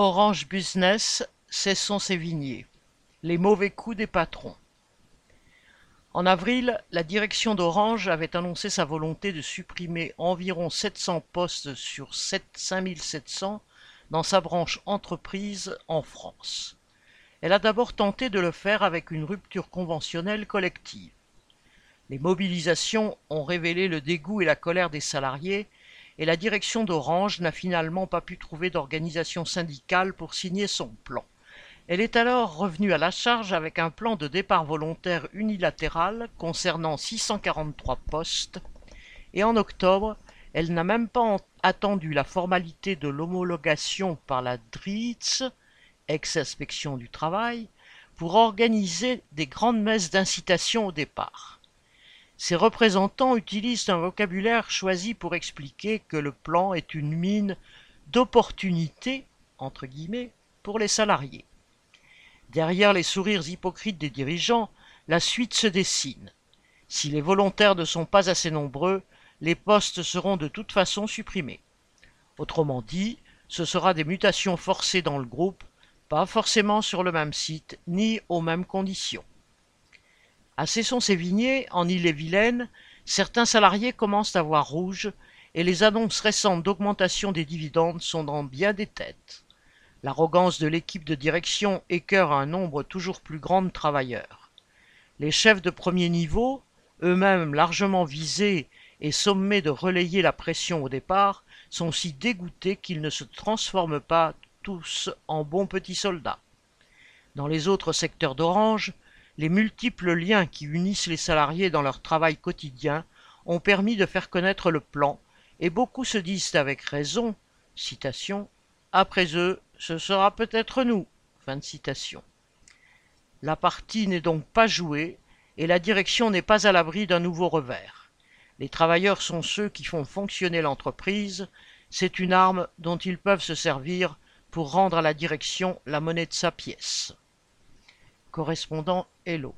Orange Business, Cesson Sévigné. Les mauvais coups des patrons. En avril, la direction d'Orange avait annoncé sa volonté de supprimer environ 700 postes sur 5700 dans sa branche entreprise en France. Elle a d'abord tenté de le faire avec une rupture conventionnelle collective. Les mobilisations ont révélé le dégoût et la colère des salariés et la direction d'Orange n'a finalement pas pu trouver d'organisation syndicale pour signer son plan. Elle est alors revenue à la charge avec un plan de départ volontaire unilatéral concernant 643 postes, et en octobre, elle n'a même pas attendu la formalité de l'homologation par la DRITS, ex-inspection du travail, pour organiser des grandes messes d'incitation au départ. Ses représentants utilisent un vocabulaire choisi pour expliquer que le plan est une mine d'opportunités entre guillemets pour les salariés. Derrière les sourires hypocrites des dirigeants, la suite se dessine. Si les volontaires ne sont pas assez nombreux, les postes seront de toute façon supprimés. Autrement dit, ce sera des mutations forcées dans le groupe, pas forcément sur le même site ni aux mêmes conditions. À Cesson-Sévigné, en Ille-et-Vilaine, certains salariés commencent à voir rouge et les annonces récentes d'augmentation des dividendes sont dans bien des têtes. L'arrogance de l'équipe de direction écœure un nombre toujours plus grand de travailleurs. Les chefs de premier niveau, eux-mêmes largement visés et sommés de relayer la pression au départ, sont si dégoûtés qu'ils ne se transforment pas tous en bons petits soldats. Dans les autres secteurs d'Orange, les multiples liens qui unissent les salariés dans leur travail quotidien ont permis de faire connaître le plan, et beaucoup se disent avec raison, après eux, ce sera peut-être nous. La partie n'est donc pas jouée, et la direction n'est pas à l'abri d'un nouveau revers. Les travailleurs sont ceux qui font fonctionner l'entreprise, c'est une arme dont ils peuvent se servir pour rendre à la direction la monnaie de sa pièce correspondant Hello